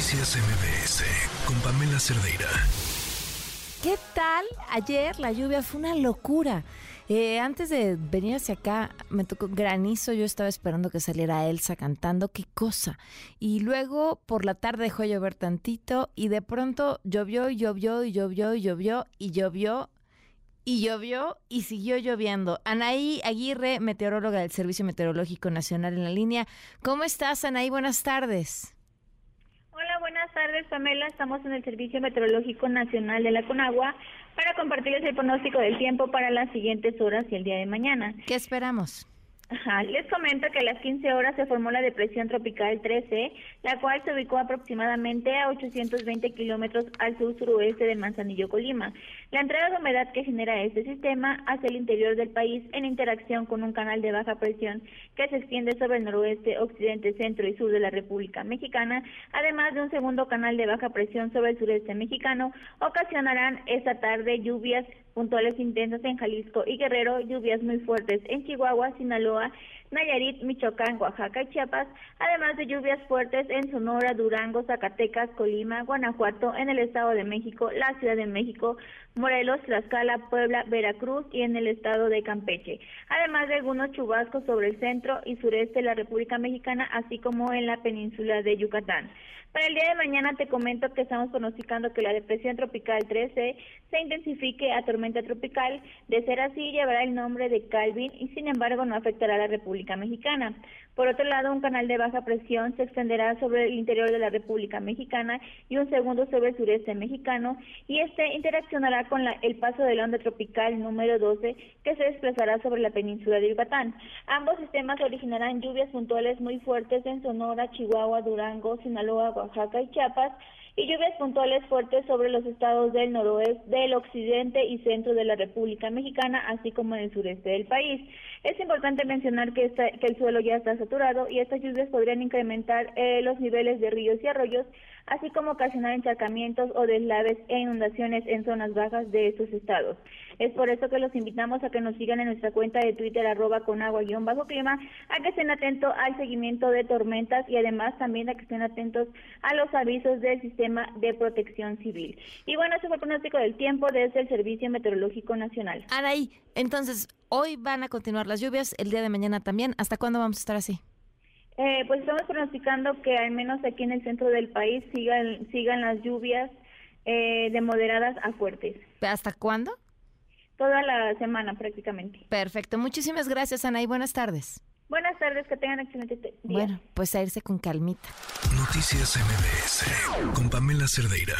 Noticias MBS con Pamela Cerdeira. ¿Qué tal? Ayer la lluvia fue una locura. Eh, antes de venir hacia acá, me tocó granizo. Yo estaba esperando que saliera Elsa cantando. ¡Qué cosa! Y luego por la tarde dejó llover tantito y de pronto llovió y llovió y llovió y llovió y llovió y llovió y siguió lloviendo. Anaí Aguirre, meteoróloga del Servicio Meteorológico Nacional en la línea. ¿Cómo estás, Anaí? Buenas tardes. Buenas tardes, Pamela. Estamos en el Servicio Meteorológico Nacional de la Conagua para compartirles el pronóstico del tiempo para las siguientes horas y el día de mañana. ¿Qué esperamos? les comento que a las 15 horas se formó la depresión tropical 13, la cual se ubicó aproximadamente a 820 kilómetros al sur-suroeste de Manzanillo, Colima. La entrada de humedad que genera este sistema hacia el interior del país en interacción con un canal de baja presión que se extiende sobre el noroeste, occidente, centro y sur de la República Mexicana, además de un segundo canal de baja presión sobre el sureste mexicano, ocasionarán esta tarde lluvias puntuales intensas en Jalisco y Guerrero, lluvias muy fuertes en Chihuahua, Sinaloa, Nayarit, Michoacán, Oaxaca y Chiapas, además de lluvias fuertes en Sonora, Durango, Zacatecas, Colima, Guanajuato, en el Estado de México, la Ciudad de México, Morelos, Tlaxcala, Puebla, Veracruz y en el Estado de Campeche, además de algunos chubascos sobre el centro y sureste de la República Mexicana, así como en la península de Yucatán. Para el día de mañana te comento que estamos pronosticando que la depresión tropical 13 se intensifique a tormenta tropical. De ser así, llevará el nombre de Calvin y sin embargo no afectará a la República Mexicana. Por otro lado, un canal de baja presión se extenderá sobre el interior de la República Mexicana y un segundo sobre el sureste mexicano y este interaccionará con el paso de la onda tropical número 12 que se desplazará sobre la península de Yucatán. Ambos sistemas originarán lluvias puntuales muy fuertes en Sonora, Chihuahua, Durango, Sinaloa, Oaxaca y Chiapas y lluvias puntuales fuertes sobre los estados del noroeste, del occidente y centro de la República Mexicana, así como en el sureste del país. Es importante mencionar que, el suelo ya está saturado y estas lluvias podrían incrementar eh, los niveles de ríos y arroyos, así como ocasionar encharcamientos o deslaves e inundaciones en zonas bajas de estos estados. Es por eso que los invitamos a que nos sigan en nuestra cuenta de Twitter arroba con agua guion bajo clima, a que estén atentos al seguimiento de tormentas y además también a que estén atentos a los avisos del sistema de protección civil. Y bueno, ese fue el pronóstico del tiempo desde el Servicio Meteorológico Nacional. Araí, entonces, hoy van a continuar las lluvias, el día de mañana también. ¿Hasta cuándo vamos a estar así? Eh, pues estamos pronosticando que al menos aquí en el centro del país sigan, sigan las lluvias eh, de moderadas a fuertes. ¿Hasta cuándo? Toda la semana prácticamente. Perfecto. Muchísimas gracias, Ana, y buenas tardes. Buenas tardes, que tengan excelente día. Bueno, pues a irse con calmita. Noticias MBS con Pamela Cerdeira.